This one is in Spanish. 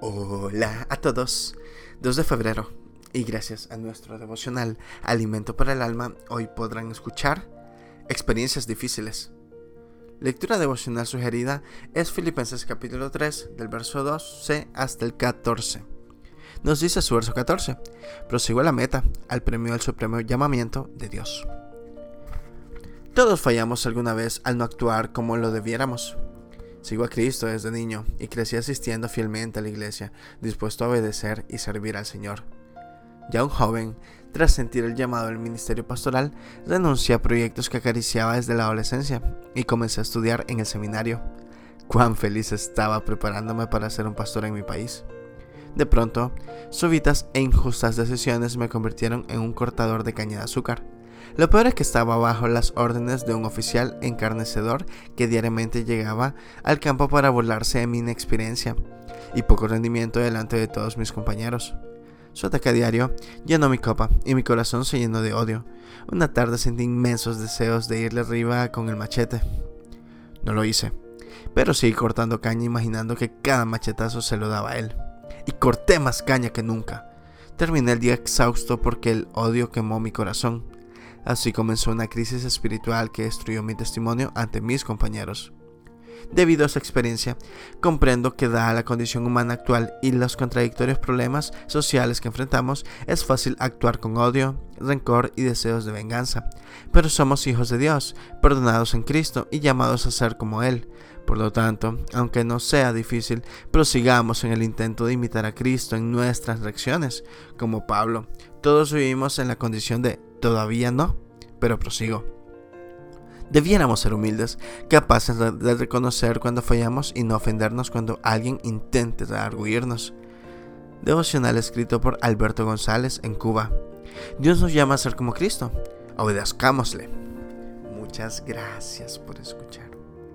Hola a todos, 2 de febrero y gracias a nuestro devocional Alimento para el Alma hoy podrán escuchar experiencias difíciles. Lectura devocional sugerida es Filipenses capítulo 3 del verso 12 hasta el 14. Nos dice su verso 14, prosigo la meta, al premio del supremo llamamiento de Dios. Todos fallamos alguna vez al no actuar como lo debiéramos. Sigo a Cristo desde niño y crecí asistiendo fielmente a la iglesia, dispuesto a obedecer y servir al Señor. Ya un joven, tras sentir el llamado del ministerio pastoral, renuncié a proyectos que acariciaba desde la adolescencia y comencé a estudiar en el seminario. Cuán feliz estaba preparándome para ser un pastor en mi país. De pronto, súbitas e injustas decisiones me convirtieron en un cortador de caña de azúcar lo peor es que estaba bajo las órdenes de un oficial encarnecedor que diariamente llegaba al campo para burlarse de mi inexperiencia y poco rendimiento delante de todos mis compañeros. Su ataque diario llenó mi copa y mi corazón se llenó de odio. Una tarde sentí inmensos deseos de irle arriba con el machete. No lo hice, pero seguí cortando caña imaginando que cada machetazo se lo daba a él. Y corté más caña que nunca. Terminé el día exhausto porque el odio quemó mi corazón. Así comenzó una crisis espiritual que destruyó mi testimonio ante mis compañeros. Debido a esa experiencia, comprendo que dada la condición humana actual y los contradictorios problemas sociales que enfrentamos, es fácil actuar con odio, rencor y deseos de venganza. Pero somos hijos de Dios, perdonados en Cristo y llamados a ser como Él. Por lo tanto, aunque no sea difícil, prosigamos en el intento de imitar a Cristo en nuestras reacciones. Como Pablo, todos vivimos en la condición de todavía no, pero prosigo. Debiéramos ser humildes, capaces de reconocer cuando fallamos y no ofendernos cuando alguien intente rearguirnos. Devocional escrito por Alberto González en Cuba. Dios nos llama a ser como Cristo. Obedezcámosle. Muchas gracias por escuchar.